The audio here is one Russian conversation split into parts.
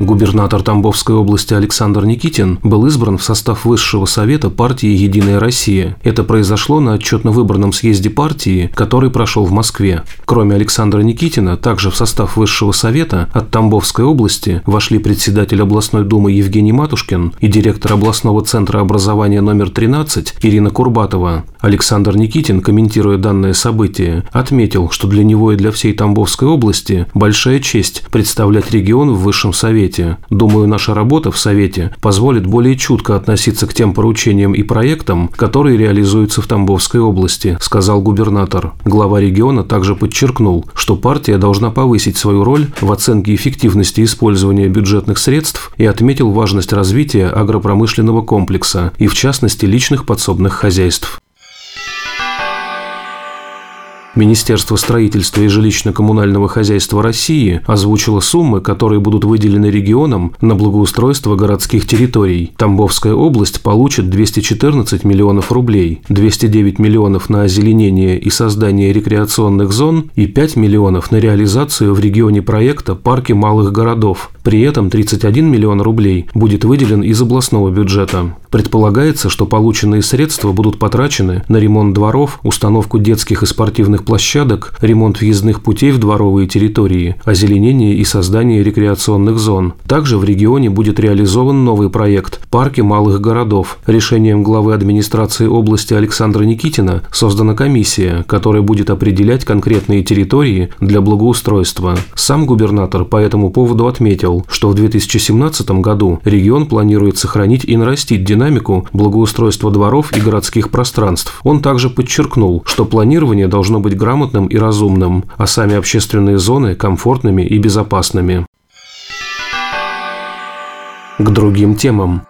Губернатор Тамбовской области Александр Никитин был избран в состав Высшего совета партии «Единая Россия». Это произошло на отчетно-выборном съезде партии, который прошел в Москве. Кроме Александра Никитина, также в состав Высшего совета от Тамбовской области вошли председатель областной думы Евгений Матушкин и директор областного центра образования номер 13 Ирина Курбатова. Александр Никитин, комментируя данное событие, отметил, что для него и для всей Тамбовской области большая честь представлять регион в Высшем совете Совете. Думаю, наша работа в Совете позволит более чутко относиться к тем поручениям и проектам, которые реализуются в Тамбовской области, сказал губернатор. Глава региона также подчеркнул, что партия должна повысить свою роль в оценке эффективности использования бюджетных средств и отметил важность развития агропромышленного комплекса и, в частности, личных подсобных хозяйств. Министерство строительства и жилищно-коммунального хозяйства России озвучило суммы, которые будут выделены регионам на благоустройство городских территорий. Тамбовская область получит 214 миллионов рублей, 209 миллионов на озеленение и создание рекреационных зон и 5 миллионов на реализацию в регионе проекта «Парки малых городов». При этом 31 миллион рублей будет выделен из областного бюджета. Предполагается, что полученные средства будут потрачены на ремонт дворов, установку детских и спортивных площадок, ремонт въездных путей в дворовые территории, озеленение и создание рекреационных зон. Также в регионе будет реализован новый проект «Парки малых городов». Решением главы администрации области Александра Никитина создана комиссия, которая будет определять конкретные территории для благоустройства. Сам губернатор по этому поводу отметил, что в 2017 году регион планирует сохранить и нарастить динамику благоустройства дворов и городских пространств. Он также подчеркнул, что планирование должно быть грамотным и разумным, а сами общественные зоны комфортными и безопасными. К другим темам.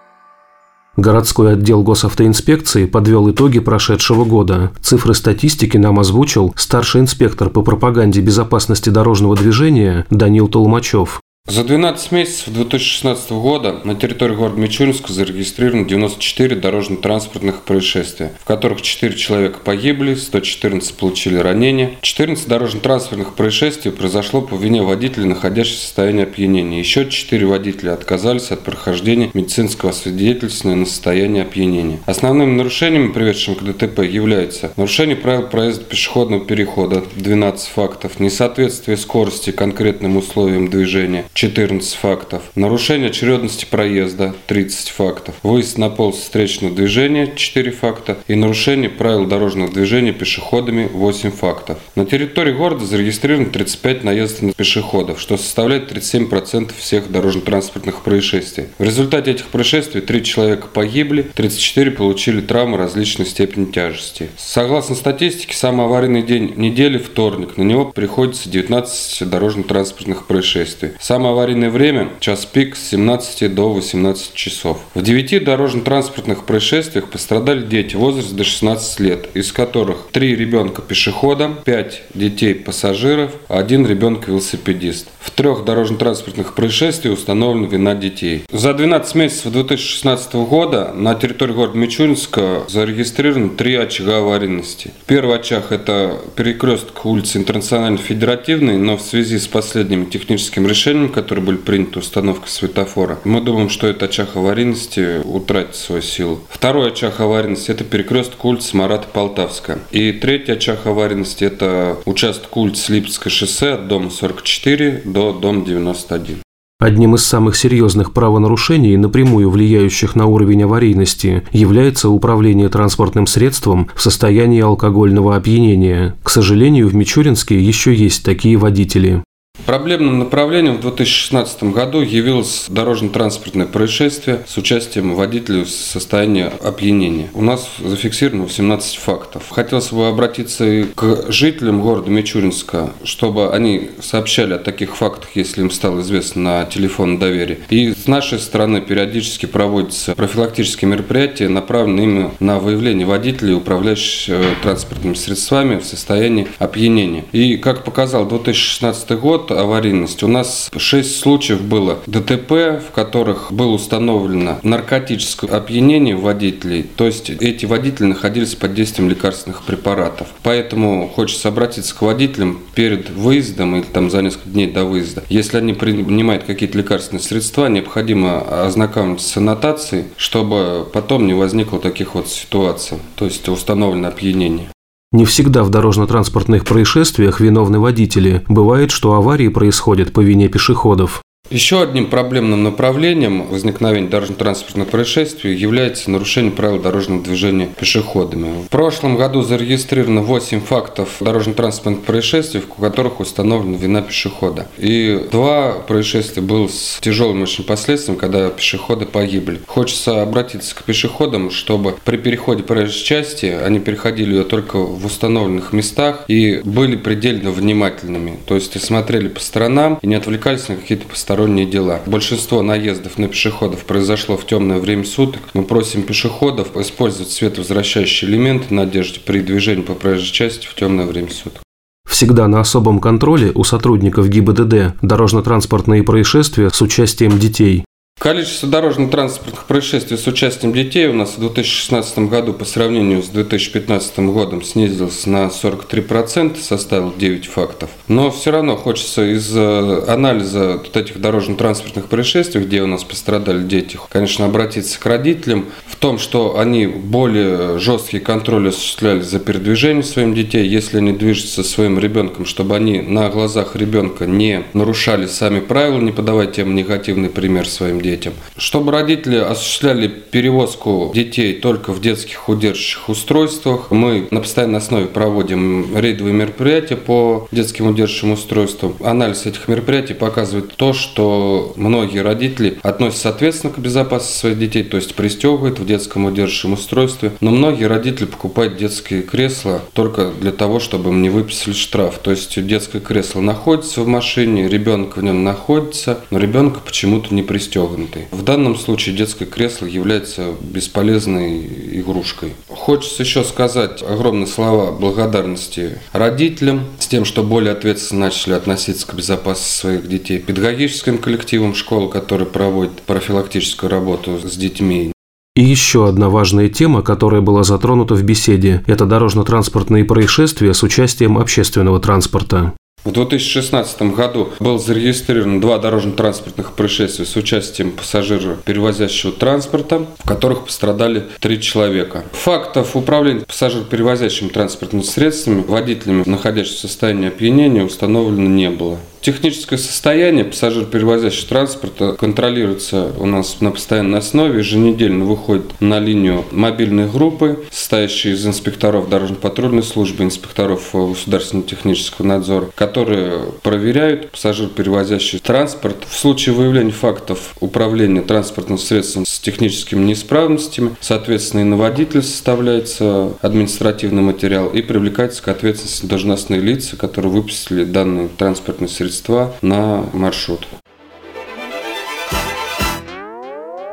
Городской отдел госавтоинспекции подвел итоги прошедшего года. Цифры статистики нам озвучил старший инспектор по пропаганде безопасности дорожного движения Данил Толмачев. За 12 месяцев 2016 года на территории города Мичуринска зарегистрировано 94 дорожно-транспортных происшествия, в которых 4 человека погибли, 114 получили ранения. 14 дорожно-транспортных происшествий произошло по вине водителя, находящегося в состоянии опьянения. Еще 4 водителя отказались от прохождения медицинского свидетельства на состояние опьянения. Основными нарушениями, приведшими к ДТП, являются нарушение правил проезда пешеходного перехода 12 фактов, несоответствие скорости конкретным условиям движения 14 фактов. Нарушение очередности проезда 30 фактов. Выезд на полос встречного движения 4 факта. И нарушение правил дорожного движения пешеходами 8 фактов. На территории города зарегистрировано 35 наездов на пешеходов, что составляет 37% всех дорожно-транспортных происшествий. В результате этих происшествий 3 человека погибли, 34 получили травмы различной степени тяжести. Согласно статистике, самый аварийный день недели – вторник. На него приходится 19 дорожно-транспортных происшествий. Самое аварийное время – час пик с 17 до 18 часов. В 9 дорожно-транспортных происшествиях пострадали дети в возрасте до 16 лет, из которых 3 ребенка пешехода, 5 детей пассажиров, 1 ребенок велосипедист. В трех дорожно-транспортных происшествиях установлена вина детей. За 12 месяцев 2016 года на территории города Мичуринска зарегистрировано три очага аварийности. Первый очаг – это перекресток улицы Интернационально-Федеративной, но в связи с последними техническими решениями, которые были приняты, установка светофора, мы думаем, что этот очаг аварийности утратит свою силу. Второй очаг аварийности – это перекресток улицы Марата Полтавская. И третий очаг аварийности – это участок улицы Липецкое шоссе от дома 44 до дома 91. Одним из самых серьезных правонарушений, напрямую влияющих на уровень аварийности, является управление транспортным средством в состоянии алкогольного опьянения. К сожалению, в Мичуринске еще есть такие водители. Проблемным направлением в 2016 году явилось дорожно-транспортное происшествие с участием водителя в состоянии опьянения. У нас зафиксировано 17 фактов. Хотелось бы обратиться и к жителям города Мичуринска, чтобы они сообщали о таких фактах, если им стало известно на телефон доверия. И с нашей стороны периодически проводятся профилактические мероприятия, направленные именно на выявление водителей, управляющих э, транспортными средствами в состоянии опьянения. И, как показал 2016 год, аварийность. У нас 6 случаев было ДТП, в которых было установлено наркотическое опьянение водителей, то есть эти водители находились под действием лекарственных препаратов. Поэтому хочется обратиться к водителям перед выездом или там за несколько дней до выезда. Если они принимают какие-то лекарственные средства, необходимо ознакомиться с аннотацией, чтобы потом не возникло таких вот ситуаций, то есть установлено опьянение. Не всегда в дорожно-транспортных происшествиях виновны водители. Бывает, что аварии происходят по вине пешеходов. Еще одним проблемным направлением возникновения дорожно-транспортных происшествий является нарушение правил дорожного движения пешеходами. В прошлом году зарегистрировано 8 фактов дорожно-транспортных происшествий, в которых установлена вина пешехода. И два происшествия было с тяжелыми очень последствиями, когда пешеходы погибли. Хочется обратиться к пешеходам, чтобы при переходе проезжей части они переходили ее только в установленных местах и были предельно внимательными. То есть смотрели по сторонам и не отвлекались на какие-то посторонние посторонние дела. Большинство наездов на пешеходов произошло в темное время суток. Мы просим пешеходов использовать световозвращающие элементы на одежде при движении по проезжей части в темное время суток. Всегда на особом контроле у сотрудников ГИБДД дорожно-транспортные происшествия с участием детей. Количество дорожно-транспортных происшествий с участием детей у нас в 2016 году по сравнению с 2015 годом снизилось на 43%, составил 9 фактов. Но все равно хочется из э, анализа вот этих дорожно-транспортных происшествий, где у нас пострадали дети, конечно, обратиться к родителям в том, что они более жесткий контроль осуществляли за передвижением своим детей, если они движутся своим ребенком, чтобы они на глазах ребенка не нарушали сами правила, не подавая тем негативный пример своим детям детям. Чтобы родители осуществляли перевозку детей только в детских удерживающих устройствах, мы на постоянной основе проводим рейдовые мероприятия по детским удерживающим устройствам. Анализ этих мероприятий показывает то, что многие родители относятся ответственно к безопасности своих детей, то есть пристегивают в детском удерживающем устройстве, но многие родители покупают детские кресла только для того, чтобы им не выписали штраф. То есть детское кресло находится в машине, ребенок в нем находится, но ребенка почему-то не пристегнут развернутой. В данном случае детское кресло является бесполезной игрушкой. Хочется еще сказать огромные слова благодарности родителям с тем, что более ответственно начали относиться к безопасности своих детей, педагогическим коллективам школы, которые проводят профилактическую работу с детьми. И еще одна важная тема, которая была затронута в беседе – это дорожно-транспортные происшествия с участием общественного транспорта. В 2016 году был зарегистрировано два дорожно-транспортных происшествия с участием пассажира перевозящего транспорта, в которых пострадали три человека. Фактов управления пассажир-перевозящими транспортными средствами водителями, находящимися в состоянии опьянения, установлено не было. Техническое состояние пассажир перевозящего транспорта контролируется у нас на постоянной основе. Еженедельно выходит на линию мобильные группы, состоящие из инспекторов дорожно-патрульной службы, инспекторов государственного технического надзора, которые проверяют пассажир перевозящий транспорт. В случае выявления фактов управления транспортным средством с техническими неисправностями, соответственно, и на водителя составляется административный материал и привлекается к ответственности должностные лица, которые выпустили данные транспортные средства средства на маршрут.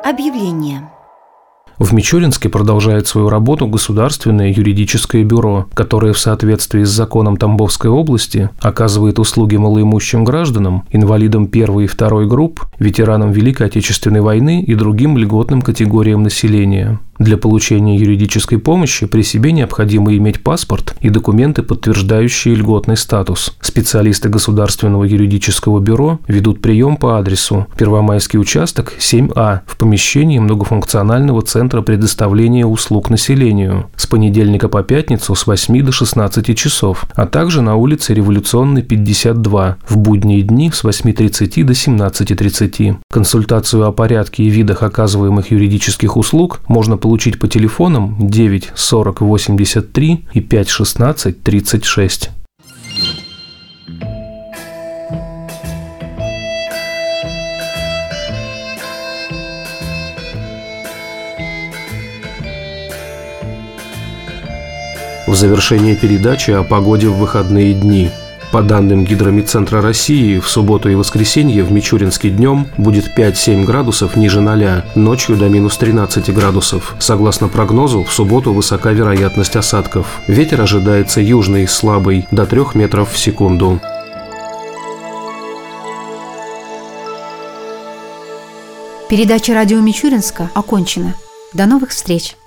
Объявление. В Мичуринске продолжает свою работу Государственное юридическое бюро, которое в соответствии с законом Тамбовской области оказывает услуги малоимущим гражданам, инвалидам первой и второй групп, ветеранам Великой Отечественной войны и другим льготным категориям населения. Для получения юридической помощи при себе необходимо иметь паспорт и документы, подтверждающие льготный статус. Специалисты Государственного юридического бюро ведут прием по адресу Первомайский участок 7А в помещении многофункционального центра предоставления услуг населению с понедельника по пятницу с 8 до 16 часов, а также на улице Революционной 52 в будние дни с 8.30 до 17.30. Консультацию о порядке и видах оказываемых юридических услуг можно получить получить по телефонам 9 40 83 и 5 16 36. В завершении передачи о погоде в выходные дни – по данным Гидромедцентра России, в субботу и воскресенье в Мичуринске днем будет 5-7 градусов ниже 0, ночью до минус 13 градусов. Согласно прогнозу, в субботу высока вероятность осадков. Ветер ожидается южный, слабый, до 3 метров в секунду. Передача «Радио Мичуринска» окончена. До новых встреч!